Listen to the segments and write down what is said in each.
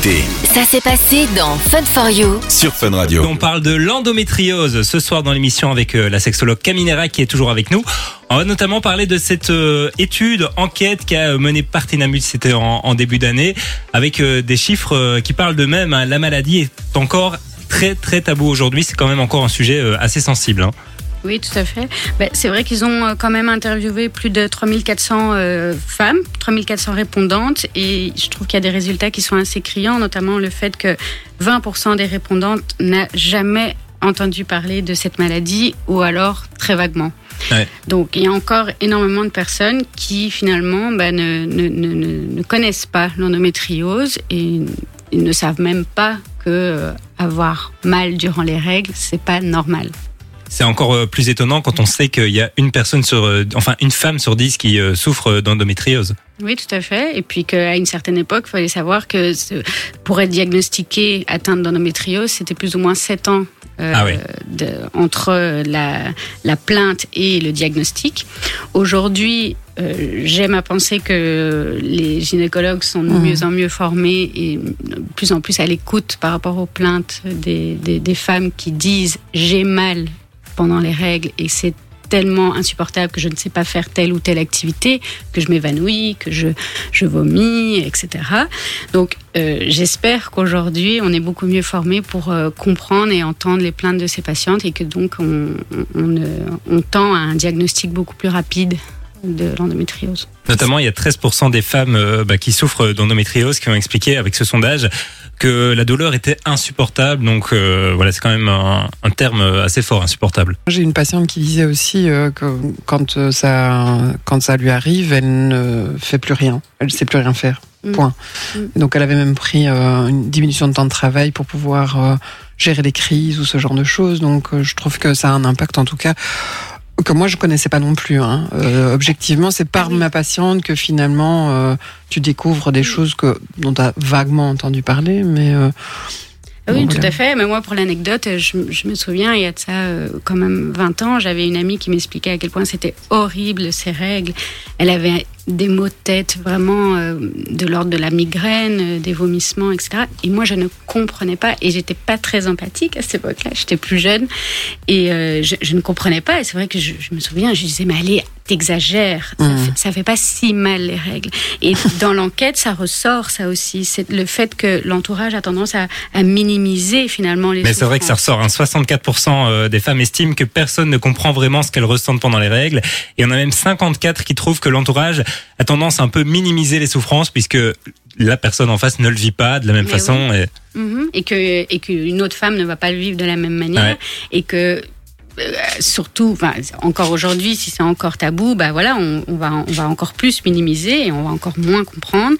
écoutez Ça s'est passé dans Fun for You. sur Fun Radio. On parle de l'endométriose ce soir dans l'émission avec euh, la sexologue Caminera qui est toujours avec nous. On va notamment parler de cette euh, étude, enquête qu'a mené Partenamut, c'était en, en début d'année, avec euh, des chiffres euh, qui parlent d'eux-mêmes. hein. La maladie est encore très très tabou aujourd'hui, c'est quand même encore un sujet euh, assez sensible. hein. Oui, tout à fait. Ben, c'est vrai qu'ils ont euh, quand même interviewé plus de 3400 euh, femmes, 3400 répondantes, et je trouve qu'il y a des résultats qui sont assez criants, notamment le fait que 20% des répondantes n'a jamais entendu parler de cette maladie, ou alors très vaguement. Ouais. Donc il y a encore énormément de personnes qui finalement ben, ne, ne, ne, ne- connaissent pas l'endométriose et ils ne savent même pas que euh, avoir mal durant les règles, c'est pas normal. C'est encore euh, plus étonnant quand on sait qu'il y a une personne sur, euh, enfin une femme sur dix qui euh, souffre d'endométriose. Oui, tout à fait. Et puis qu'à une certaine époque, il fallait savoir que pour être diagnostiqué atteinte d'endométriose, c'était plus ou moins 7 ans euh, Ah oui. de- entre la, la plainte et le diagnostic. Aujourd'hui, euh, j'aime à penser que les gynécologues sont de Mhm. mieux en mieux formés et de plus en plus à l'écoute par rapport aux plaintes des, des, des femmes qui disent j'ai mal pendant les règles et c'est tellement insupportable que je ne sais pas faire telle ou telle activité, que je m'évanouis, que je, je vomis, etc. Donc euh, j'espère qu'aujourd'hui on est beaucoup mieux formé pour euh, comprendre et entendre les plaintes de ces patientes et que donc on, on, euh, on tend à un diagnostic beaucoup plus rapide de l'endométriose. Notamment, il y a 13% des femmes euh, bah, qui souffrent d'endométriose qui ont expliqué avec ce sondage que la douleur était insupportable. Donc euh, voilà, c'est quand même un, un terme assez fort, insupportable. J'ai une patiente qui disait aussi euh, que quand ça, quand ça lui arrive, elle ne fait plus rien. Elle ne sait plus rien faire. Mm. Point. Mm. Donc elle avait même pris euh, une diminution de temps de travail pour pouvoir euh, gérer les crises ou ce genre de choses. Donc euh, je trouve que ça a un impact en tout cas que moi je connaissais pas non plus. Hein. Euh, objectivement, c'est par Ah oui. ma patiente que finalement euh, tu découvres des choses que dont tu as vaguement entendu parler, mais euh, Ah oui, tout à fait. Mais moi, pour l'anecdote, je, je me souviens, il y a de ça quand même 20 ans, j'avais une amie qui m'expliquait à quel point c'était horrible ces règles. Elle avait des maux de tête vraiment euh, de l'ordre de la migraine, euh, des vomissements, etc. Et moi, je ne comprenais pas et j'étais pas très empathique à cette époque-là. J'étais plus jeune et euh, je, je ne comprenais pas. Et c'est vrai que je, je me souviens, je disais, mais allez, t'exagères. Ça, Mhm. fait, ça fait pas si mal les règles. Et dans l'enquête, ça ressort ça aussi. C'est le fait que l'entourage a tendance à, à minimiser finalement les Mais c'est vrai que ça ressort. Hein. 64% euh, des femmes estiment que personne ne comprend vraiment ce qu'elles ressentent pendant les règles. Et on a même 54 qui trouvent que l'entourage a tendance à un peu minimiser les souffrances puisque la personne en face ne le vit pas de la même Mais façon. Et Mhm. et que et qu'une autre femme ne va pas le vivre de la même manière Ouais. et que euh, surtout enfin, encore aujourd'hui si c'est encore tabou bah voilà on, on va on va encore plus minimiser et on va encore moins comprendre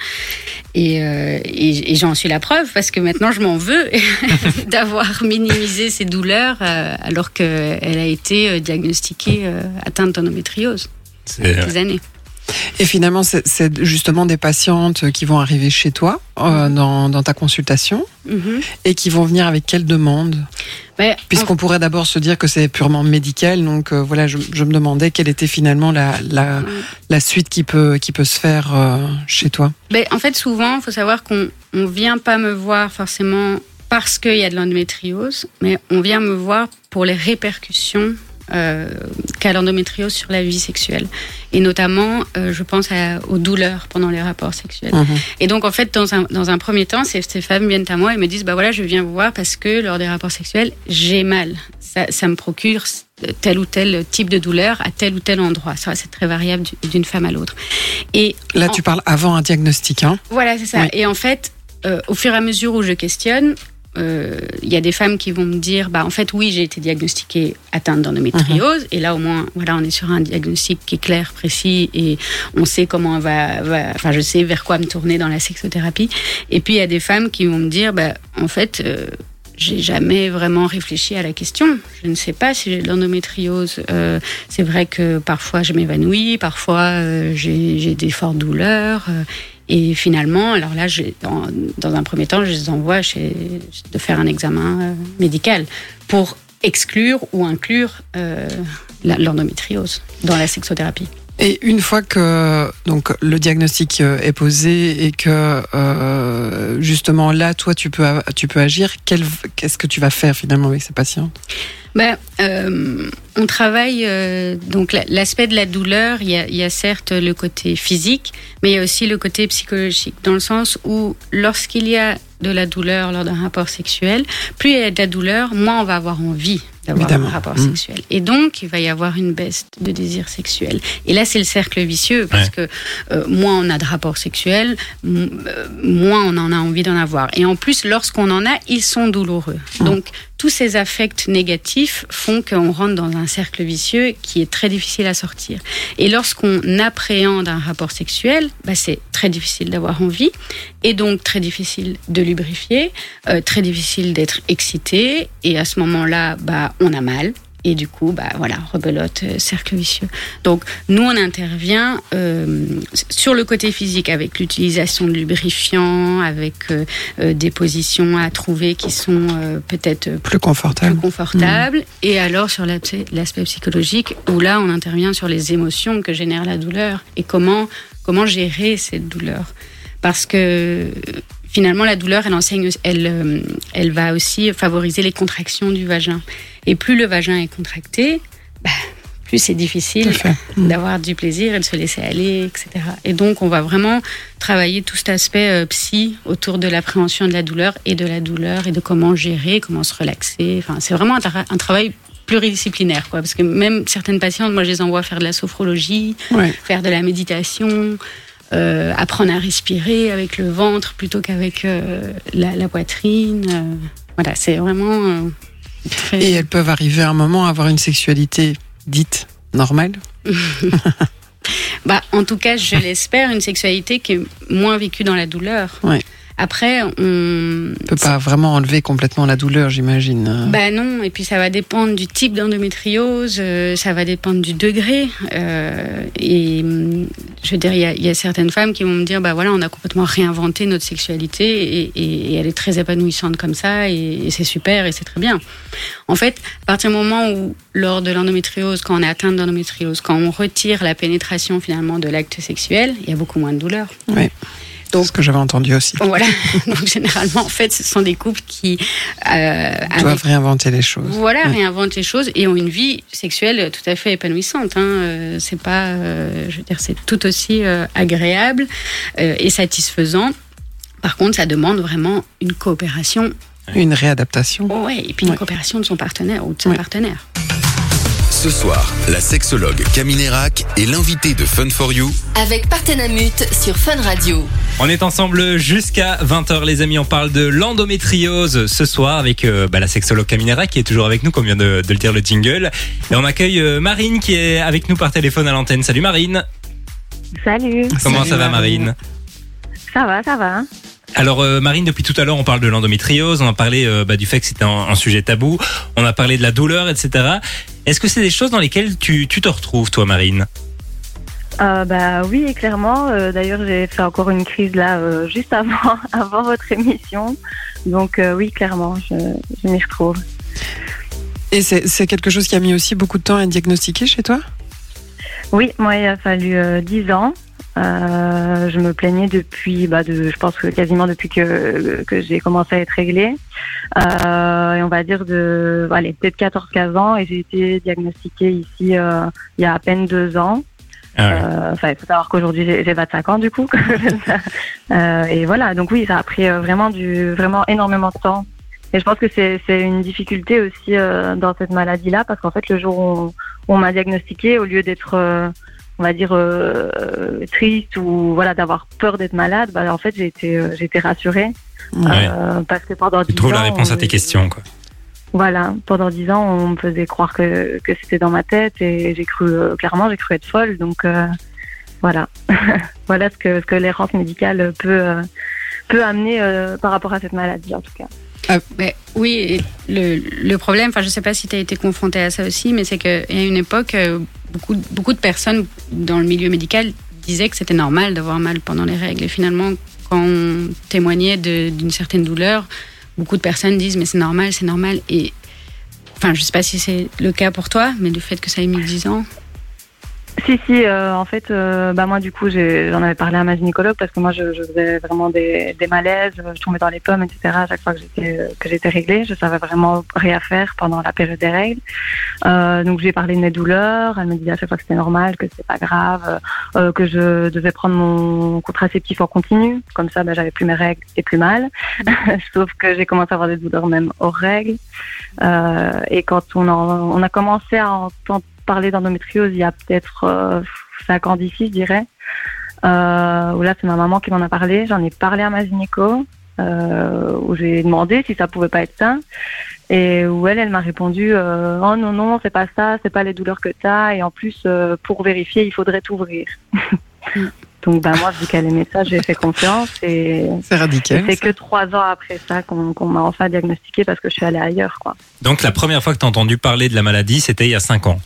et, euh, et, et j'en suis la preuve parce que maintenant je m'en veux d'avoir minimisé ces douleurs euh, alors qu'elle a été diagnostiquée atteinte d'endométriose il y a des années Et finalement, c'est- justement des patientes qui vont arriver chez toi euh, dans, dans ta consultation Mhm. et qui vont venir avec quelle demande Mais, Puisqu'on pourrait d'abord se dire que c'est purement médical, donc euh, voilà, je, je me demandais quelle était finalement la, la, la suite qui peut, qui peut se faire euh, chez toi. Ben, en fait, souvent, il faut savoir qu'on ne vient pas me voir forcément parce qu'il y a de l'endométriose, mais on vient me voir pour les répercussions euh, qu'a l'endométriose sur la vie sexuelle. Et notamment, euh, je pense à- aux douleurs pendant les rapports sexuels. Mhm. Et donc, en fait, dans un, dans un premier temps, ces, ces femmes viennent à moi et me disent, bah voilà, je viens vous voir parce que lors des rapports sexuels, j'ai mal. Ça, ça me procure tel ou tel type de douleur à tel ou tel endroit. Ça, c'est très variable du- d'une femme à l'autre. Et Là, en- tu parles avant un diagnostic, hein? Voilà, c'est ça. Oui. Et en fait, euh, au fur et à mesure où je questionne, euh, il y a des femmes qui vont me dire, bah en fait oui, j'ai été diagnostiquée atteinte d'endométriose, et là au moins, voilà, on est sur un diagnostic qui est clair, précis, et on sait comment on va, va- enfin je sais vers quoi me tourner dans la sexothérapie. Et puis il y a des femmes qui vont me dire, bah en fait. euh, j'ai jamais vraiment réfléchi à la question. Je ne sais pas si j'ai de l'endométriose. Euh, c'est vrai que parfois je m'évanouis, parfois euh, j'ai j'ai des fortes douleurs. euh, et finalement, alors là, dans, un premier temps, je les envoie de faire un examen euh, médical pour exclure ou inclure euh, l'endométriose dans la sexothérapie. Et une fois que donc le diagnostic euh, est posé et que euh, justement là, toi, tu peux tu peux agir. Qu'est-ce que tu vas faire finalement avec ces patients Ben, euh, on travaille donc la- l'aspect de la douleur. Il y, a, il y a certes le côté physique, mais il y a aussi le côté psychologique, dans le sens où lorsqu'il y a de la douleur lors d'un rapport sexuel, plus il y a de la douleur, moins on va avoir envie d'avoir un rapport Mm. sexuel. Et donc, il va y avoir une baisse de désir sexuel. Et là, c'est le cercle vicieux, parce que euh, moins on a de rapports sexuels, euh, moins on en a envie d'en avoir. Et en plus, lorsqu'on en a, ils sont douloureux. Donc, tous ces affects négatifs font qu'on rentre dans un cercle vicieux qui est très difficile à sortir. Et lorsqu'on appréhende un rapport sexuel, bah, c'est très difficile d'avoir envie, et donc très difficile de lubrifier, euh, très difficile d'être excité, et à ce moment-là, bah, on a mal. Et du coup, bah voilà, rebelote, euh, cercle vicieux. Donc, nous, on intervient euh, sur le côté physique avec l'utilisation de lubrifiants, avec euh, euh, des positions à trouver qui sont euh, peut-être Plus plus confortable. confortables. Et alors, sur l'aspect l'aspect psychologique, où là, on intervient sur les émotions que génère la douleur et comment, comment gérer cette douleur. Parce que finalement, la douleur, elle enseigne, elle, euh, elle va aussi favoriser les contractions du vagin. Et plus le vagin est contracté, bah, plus c'est difficile d'avoir du plaisir et de se laisser aller, etc. Et donc, on va vraiment travailler tout cet aspect euh, psy autour de l'appréhension de la douleur et de la douleur et de comment gérer, comment se relaxer. Enfin, c'est vraiment un, tra- un travail pluridisciplinaire, quoi. Parce que même certaines patientes, moi, je les envoie faire de la sophrologie, Ouais. faire de la méditation, euh, apprendre à respirer avec le ventre plutôt qu'avec euh, la, la poitrine. euh, voilà, c'est vraiment très. Et elles peuvent arriver à un moment à avoir une sexualité dite normale? Bah, en tout cas, je l'espère, une sexualité qui est moins vécue dans la douleur. Ouais. Après, on. On peut pas vraiment enlever complètement la douleur, j'imagine. Bah non, et puis ça va dépendre du type d'endométriose, euh, ça va dépendre du degré. euh, et hum, je veux dire, il y, a- il y a certaines femmes qui vont me dire, bah voilà, on a complètement réinventé notre sexualité et, et- et elle est très épanouissante comme ça et, et c'est super et c'est très bien. En fait, à partir du moment où, lors de l'endométriose, quand on est atteinte d'endométriose, quand on retire la pénétration finalement de l'acte sexuel, il y a beaucoup moins de douleur. Ouais. C'est ce que j'avais entendu aussi. Voilà. Donc généralement, en fait, ce sont des couples qui euh, Ils doivent avec- réinventer les choses. voilà, réinventent les choses et ont une vie sexuelle tout à fait épanouissante. Hein. Euh, C'est pas, euh, je veux dire, c'est tout aussi euh, agréable et satisfaisant. Par contre, ça demande vraiment une coopération. Une réadaptation. Ouais, et puis une Ouais. coopération de son partenaire ou de son Ouais. partenaire. Ce soir, la sexologue Camille Nérac est l'invitée de Fun for You Avec Partenamut sur Fun Radio. On est ensemble jusqu'à 20h les amis, on parle de l'endométriose ce soir avec euh, bah, la sexologue Caminera qui est toujours avec nous comme vient de, de le dire le jingle. Et on accueille euh, Marine qui est avec nous par téléphone à l'antenne. Salut Marine, Salut, comment Salut, ça va Marine. Marine ça va, ça va. Alors euh, Marine, depuis tout à l'heure on parle de l'endométriose, on a parlé euh, bah, du fait que c'était un, un sujet tabou, on a parlé de la douleur, etc. Est-ce que c'est des choses dans lesquelles tu, tu te retrouves toi Marine? Euh, bah oui, clairement. Euh, D'ailleurs, j'ai fait encore une crise là euh, juste avant, avant votre émission. Donc euh, oui, clairement, je, je m'y retrouve. Et c'est c'est quelque chose qui a mis aussi beaucoup de temps à diagnostiquer chez toi? Oui, moi, il a fallu euh, 10 ans. Euh, je me plaignais depuis, bah, de, je pense que quasiment depuis que, que j'ai commencé à être réglée. Euh, et on va dire de, allez, peut-être 14-15 ans. Et j'ai été diagnostiquée ici euh, il y a à peine deux ans. Ah ouais. Euh, Enfin, il faut savoir qu'aujourd'hui j'ai j'ai 25 ans du coup. Euh, et voilà, donc oui, ça a pris vraiment du, vraiment énormément de temps. Et je pense que c'est une difficulté aussi euh, dans cette maladie-là, parce qu'en fait, le jour où on, on m'a diagnostiqué, au lieu d'être, euh, on va dire, euh, triste ou voilà, d'avoir peur d'être malade, bah, en fait, j'ai été, euh, j'ai été rassurée. Ouais. Euh, parce que pendant Tu 10 trouves la réponse à tes questions quoi. voilà, pendant dix ans, on me faisait croire que, que c'était dans ma tête et j'ai cru, euh, clairement, j'ai cru être folle. Donc euh, voilà, voilà ce que, ce que l'errance médicale peut, euh, peut amener euh, par rapport à cette maladie en tout cas. Mais oui, le, le problème, enfin, je sais pas si tu as été confronté à ça aussi, mais c'est qu'à une époque, euh, beaucoup, de personnes dans le milieu médical disaient que c'était normal d'avoir mal pendant les règles. Et finalement, quand on témoignait d'une certaine douleur, beaucoup de personnes disent mais c'est normal, c'est normal. Et enfin, je sais pas si c'est le cas pour toi, mais du fait que ça ait mis 10 ans. Si, si, euh, en fait, euh, bah moi, du coup, j'en avais parlé à ma gynécologue parce que moi, je, je faisais vraiment des, des malaises, je tombais dans les pommes, etc. à chaque fois que j'étais que j'étais réglée. Je savais vraiment rien faire pendant la période des règles. Euh, donc, j'ai parlé de mes douleurs. Elle me disait à chaque fois que c'était normal, que c'était pas grave, euh, que je devais prendre mon contraceptif en continu. Comme ça, bah, j'avais plus mes règles et plus mal. Sauf que j'ai commencé à avoir des douleurs même hors règles. Euh, et quand on, en- on a commencé à entendre parler d'endométriose il y a peut-être euh, 5 ans d'ici, je dirais. Euh, où là, c'est ma maman qui m'en a parlé. J'en ai parlé à ma gynéco, euh, où j'ai demandé si ça pouvait pas être ça. Et où elle, elle m'a répondu euh, Oh non, non, c'est pas ça, c'est pas les douleurs que tu as. Et en plus, euh, pour vérifier, il faudrait t'ouvrir. Donc, ben, moi, vu qu'elle aimait ça, j'ai fait confiance. Et, C'est et radical. c'est que trois ans après ça qu'on qu'on m'a enfin diagnostiqué parce que je suis allée ailleurs, quoi. Donc la première fois que tu as entendu parler de la maladie, c'était il y a 5 ans.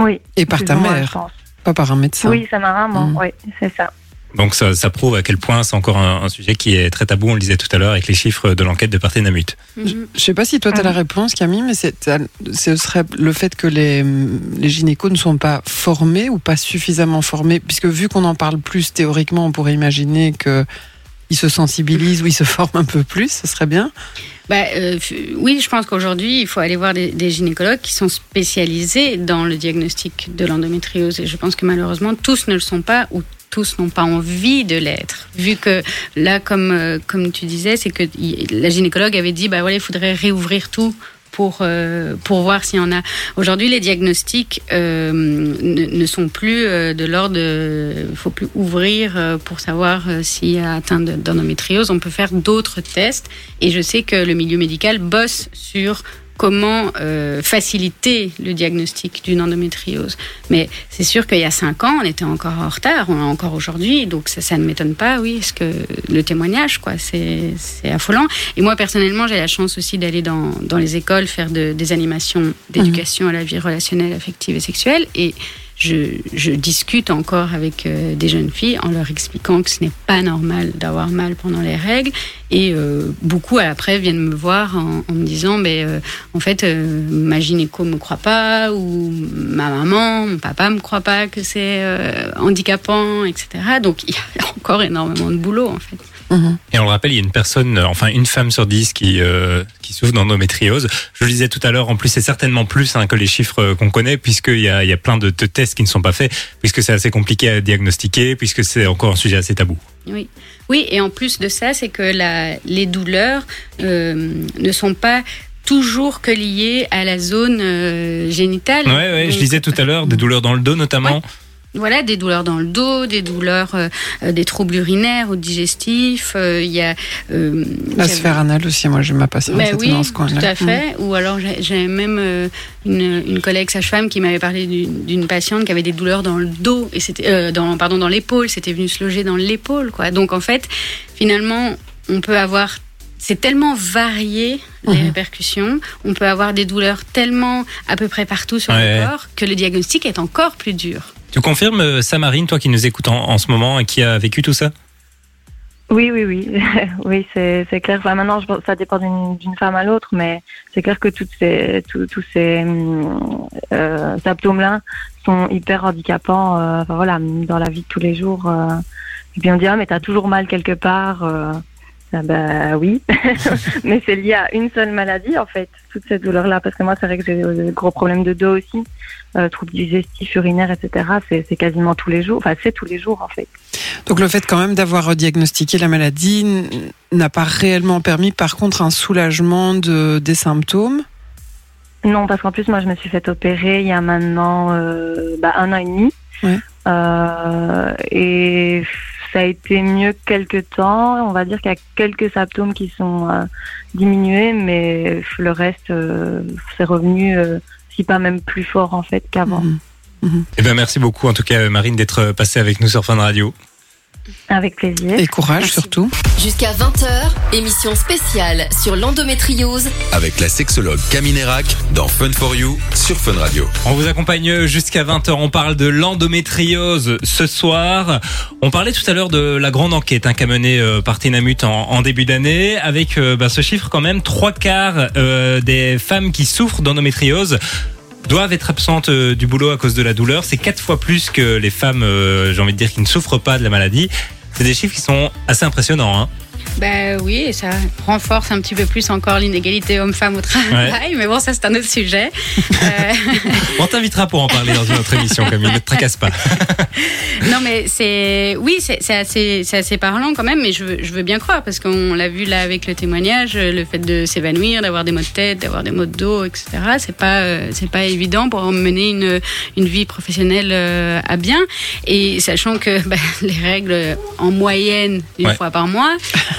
Oui. Et par ta mère, pas par un médecin. Oui, c'est ma maman, Mm. oui, c'est ça. Donc ça, ça prouve à quel point c'est encore un, un sujet qui est très tabou, on le disait tout à l'heure, avec les chiffres de l'enquête de Parthénamut. Mhm. Je sais pas si toi tu as la réponse, Camille, mais c'est- ce serait le fait que les, les gynécos ne sont pas formés ou pas suffisamment formés, puisque vu qu'on en parle plus théoriquement, on pourrait imaginer que ils se sensibilisent ou ils se forment un peu plus, ce serait bien. Bah, euh, oui, je pense qu'aujourd'hui, il faut aller voir des, gynécologues qui sont spécialisés dans le diagnostic de l'endométriose. Et je pense que malheureusement, tous ne le sont pas ou tous n'ont pas envie de l'être. Vu que là, comme, euh, comme tu disais, c'est que la gynécologue avait dit, bah voilà, il faudrait réouvrir tout pour, euh, pour voir s'il y en a. Aujourd'hui, les diagnostics euh, ne, sont plus euh, de l'ordre. Il faut plus ouvrir euh, pour savoir euh, s'il y a atteint de- d'endométriose. On peut faire d'autres tests. Et je sais que le milieu médical bosse sur comment euh, faciliter le diagnostic d'une endométriose. Mais c'est sûr qu'il y a cinq ans, on était encore en retard, on est encore aujourd'hui, donc ça, ça ne m'étonne pas, oui, parce que le témoignage, quoi, c'est c'est affolant. Et moi, personnellement, j'ai la chance aussi d'aller dans, dans les écoles faire de- des animations d'éducation à la vie relationnelle, affective et sexuelle. Et je, je discute encore avec euh, des jeunes filles en leur expliquant que ce n'est pas normal d'avoir mal pendant les règles. Et euh, beaucoup après viennent me voir en, en me disant, mais euh, en fait, euh, ma gynéco me croit pas, ou ma maman, mon papa me croit pas que c'est euh, handicapant, etc. Donc il y a encore énormément de boulot en fait. Et on le rappelle, il y a une personne, euh, enfin une femme sur dix qui, euh, qui souffre d'endométriose. Je le disais tout à l'heure, en plus c'est certainement plus hein, que les chiffres euh, qu'on connaît, puisqu'il y a, il y a plein de, de tests qui ne sont pas faits, puisque c'est assez compliqué à diagnostiquer, puisque c'est encore un sujet assez tabou. Oui. Oui, et en plus de ça, c'est que la, les douleurs euh, ne sont pas toujours que liées à la zone euh, génitale. Ouais, ouais, je disais tout à l'heure, des douleurs dans le dos notamment. Voilà, des douleurs dans le dos, des douleurs, euh, euh, des troubles urinaires ou digestifs. euh, Il y a euh, La j'avais- sphère anale aussi, moi j'ai ma patiente Ben oui, dans ce coin-là. tout à fait. Ou alors j'ai j'ai même euh, une, une collègue sage-femme qui m'avait parlé d'une patiente qui avait des douleurs dans le dos et c'était euh, dans pardon dans l'épaule. C'était venu se loger dans l'épaule quoi. Donc en fait, finalement, on peut avoir c'est tellement varié les Mhm. répercussions. On peut avoir des douleurs tellement à peu près partout sur Ouais. le corps que le diagnostic est encore plus dur. Tu confirmes, euh, Samarine, toi qui nous écoutes en, en ce moment et qui a vécu tout ça Oui, oui, oui, oui, c'est clair. Enfin, maintenant, ça dépend d'une femme à l'autre, mais c'est clair que toutes ces, tous, ces hum, euh, symptômes-là sont hyper handicapants. euh, voilà, dans la vie de tous les jours. euh. et puis on dit ah mais t'as toujours mal quelque part. Ah bah oui, mais c'est lié à une seule maladie en fait, toutes ces douleurs-là. Parce que moi, c'est vrai que j'ai des gros problèmes de dos aussi, euh, troubles digestifs, urinaires, etc. C'est quasiment tous les jours. Enfin, c'est tous les jours en fait. Donc le fait quand même d'avoir diagnostiqué la maladie n'a pas réellement permis par contre un soulagement de, des symptômes? Non, parce qu'en plus, moi, je me suis fait opérer il y a maintenant euh, bah, un an et demi. Ouais. Euh, et ça a été mieux quelques temps. On va dire qu'il y a quelques symptômes qui sont euh, diminués, mais le reste, euh, c'est revenu, euh, si pas même plus fort, en fait, qu'avant. Mhm. Eh ben, merci beaucoup, en tout cas, Marine, d'être passée avec nous sur Fun Radio. Avec plaisir. Et courage Merci. surtout. Jusqu'à 20h, émission spéciale sur l'endométriose Avec la sexologue Camille Nérac dans Fun for You sur Fun Radio. On vous accompagne jusqu'à 20h. On parle de l'endométriose ce soir. On parlait tout à l'heure de la grande enquête hein, qu'a menée euh, Parthénamut en, en début d'année, avec euh, bah, ce chiffre quand même, trois quarts euh, des femmes qui souffrent d'endométriose doivent être absentes euh, du boulot à cause de la douleur. C'est quatre fois plus que les femmes, euh, j'ai envie de dire, qui ne souffrent pas de la maladie. C'est des chiffres qui sont assez impressionnants. Hein. Ben oui, et ça renforce un petit peu plus encore l'inégalité homme-femme au travail, mais bon, ça c'est un autre sujet. Euh, On t'invitera pour en parler dans une autre émission, Camille, ne te tracasse pas. non, mais c'est. Oui, c'est assez, assez parlant quand même, mais je veux, je veux bien croire, parce qu'on l'a vu là avec le témoignage, le fait de s'évanouir, d'avoir des maux de tête, d'avoir des maux de dos, etc. C'est pas, euh, c'est pas évident pour mener une, une vie professionnelle euh, à bien. Et sachant que bah, les règles en moyenne une Ouais. fois par mois,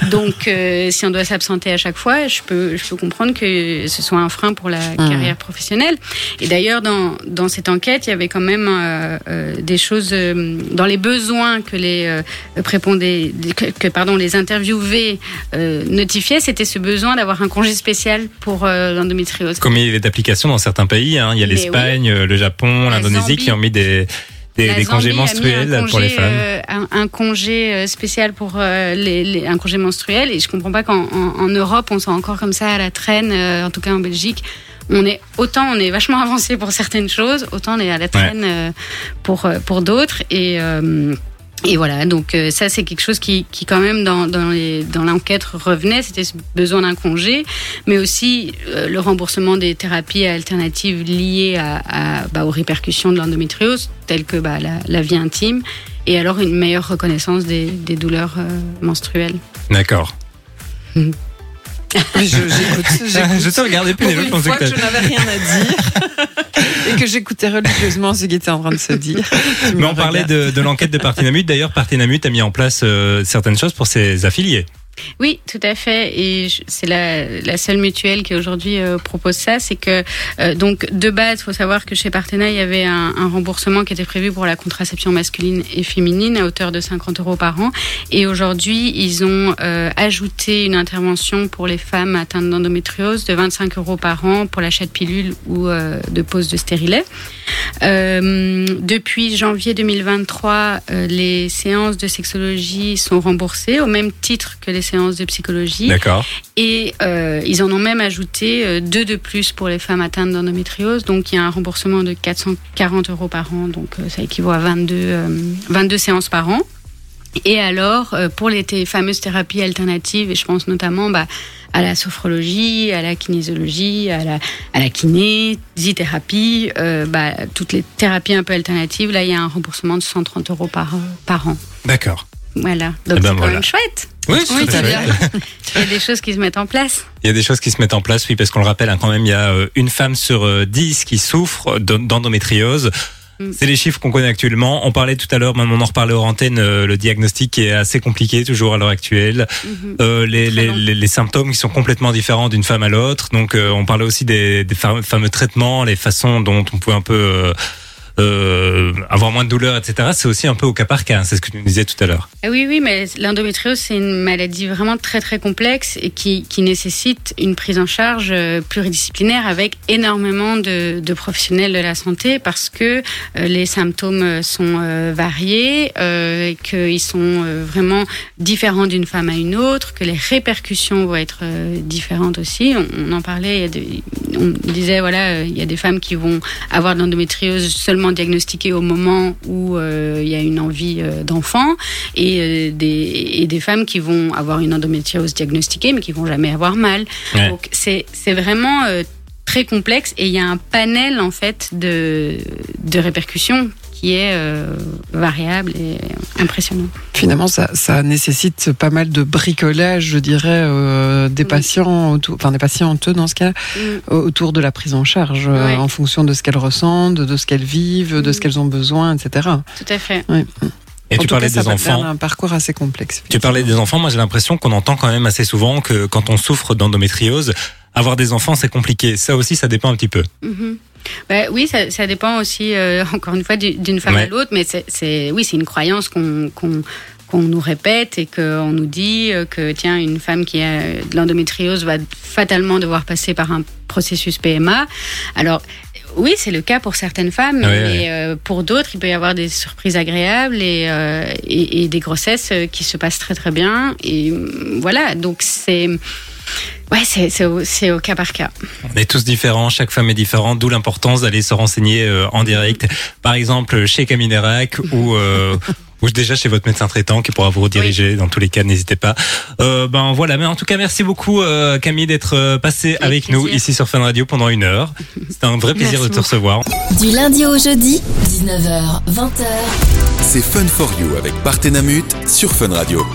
donc euh, si on doit s'absenter à chaque fois, je peux, je peux comprendre que ce soit un frein pour la carrière professionnelle. Et d'ailleurs, dans, dans cette enquête, il y avait quand même euh, euh, des choses euh, dans les besoins que les euh, prépondés, que, que, pardon, les interviewés euh, notifiaient, c'était ce besoin d'avoir un congé spécial pour euh, l'endométriose. Comme il y a d'applications dans certains pays, hein. il y a l'Espagne, le Japon, l'Indonésie qui ont mis des, des, des congés menstruels pour les femmes. euh, un, un congé euh, spécial pour euh, les, les- un congé menstruel. Et je comprends pas qu'en en, en Europe, on soit encore comme ça à la traîne, euh, en tout cas en Belgique. On est autant on est vachement avancé pour certaines choses, autant on est à la traîne pour pour d'autres. Et et voilà, donc euh, ça c'est quelque chose qui, qui quand même dans, dans, l'enquête revenait, c'était ce besoin d'un congé, mais aussi euh, le remboursement des thérapies alternatives liées à, à, bah, aux répercussions de l'endométriose, telles que bah, la, la vie intime, et alors une meilleure reconnaissance des, des douleurs euh, menstruelles. D'accord. Je-. Je te regardais plus, une fois que que je n'avais rien à dire et que j'écoutais religieusement ce qui était en train de se dire. Mais on parlait de, de l'enquête de Partenamut. D'ailleurs, Partenamut a mis en place euh, certaines choses pour ses affiliés. Oui, tout à fait. Et c'est la, seule mutuelle qui aujourd'hui euh, propose ça. C'est que, euh, donc, de base, il faut savoir que chez Partena, il y avait un, remboursement qui était prévu pour la contraception masculine et féminine à hauteur de 50 euros par an. Et aujourd'hui, ils ont euh, ajouté une intervention pour les femmes atteintes d'endométriose de 25 euros par an pour l'achat de pilules ou de pose de stérilet. Depuis janvier 2023, euh, les séances de sexologie sont remboursées au même titre que les séances de psychologie. D'accord. Et euh, ils en ont même ajouté euh, deux de plus pour les femmes atteintes d'endométriose. Donc il y a un remboursement de 440 euros par an. Donc euh, ça équivaut à 22, euh, 22 séances par an. Et alors, pour les fameuses thérapies alternatives, et je pense notamment bah, à la sophrologie, à la kinésiologie, à la, à la kinésithérapie, euh, bah, toutes les thérapies un peu alternatives, là, il y a un remboursement de 130 euros par, par an. D'accord. Voilà. Donc Eh ben c'est quand voilà. même chouette. Oui, Oui, fait. bien. Il y a des choses qui se mettent en place. Il y a des choses qui se mettent en place, oui, parce qu'on le rappelle, hein, quand même, il y a euh, une femme sur euh, dix qui souffre d'en- d'endométriose. Mm. C'est les chiffres qu'on connaît actuellement. On parlait tout à l'heure, même on en reparlait aux antennes, euh, le diagnostic est assez compliqué toujours à l'heure actuelle. Mhm. Euh, les, Très les, long. les, les symptômes qui sont complètement différents d'une femme à l'autre. Donc euh, on parlait aussi des, des fa- fameux traitements, les façons dont on peut un peu euh, euh, avoir moins de douleur, etc. C'est aussi un peu au cas par cas. hein, C'est ce que tu nous disais tout à l'heure. Ah Oui, oui, mais l'endométriose, c'est une maladie vraiment très, très complexe et qui, nécessite une prise en charge euh, pluridisciplinaire avec énormément de, professionnels de la santé parce que euh, les symptômes sont variés, qu'ils sont vraiment différents d'une femme à une autre, que les répercussions vont être différentes aussi. On, en parlait, on disait, voilà, il y a des femmes qui vont avoir de l'endométriose seulement diagnostiquée au moment où euh, il y a une envie euh, d'enfant et, euh, des, et des femmes qui vont avoir une endométriose diagnostiquée mais qui vont jamais avoir mal. Ouais. Donc c'est c'est vraiment très complexe et il y a un panel en fait de, de répercussions qui est euh, variable et impressionnant. Finalement, ça, ça nécessite pas mal de bricolage, je dirais, euh, des Oui. patients, autour, enfin des patientes dans ce cas, Mm. autour de la prise en charge, euh, en fonction de ce qu'elles ressentent, de ce qu'elles vivent, de Mm. ce qu'elles ont besoin, etc. Tout à fait. Et En tu tout parlais cas, des enfants. un parcours assez complexe. Tu parlais des enfants. Moi, j'ai l'impression qu'on entend quand même assez souvent que quand on souffre d'endométriose, avoir des enfants, c'est compliqué. Ça aussi, ça dépend un petit peu. Mhm. Bah, oui, ça, ça dépend aussi, euh, encore une fois, du- d'une femme Ouais. à l'autre, mais c'est, oui, c'est une croyance qu'on, qu'on, qu'on nous répète et qu'on nous dit euh, que, tiens, une femme qui a de l'endométriose va fatalement devoir passer par un processus PMA. Alors, oui, c'est le cas pour certaines femmes, mais euh, pour d'autres, il peut y avoir des surprises agréables et, euh, et, et des grossesses euh, qui se passent très très bien. Et euh, voilà, donc c'est Ouais, c'est au, cas par cas. On est tous différents, chaque femme est différente, d'où l'importance d'aller se renseigner euh, en direct, par exemple chez Caminerac ou ou déjà chez votre médecin traitant qui pourra vous rediriger. Dans tous les cas, n'hésitez pas. Euh, ben voilà, mais en tout cas, merci beaucoup euh, Camille d'être euh, passée avec, nous ici sur Fun Radio pendant une heure. C'était un vrai plaisir Merci de te recevoir. Du lundi au jeudi, 19h, 20h. C'est Fun for You avec Partenamut sur Fun Radio.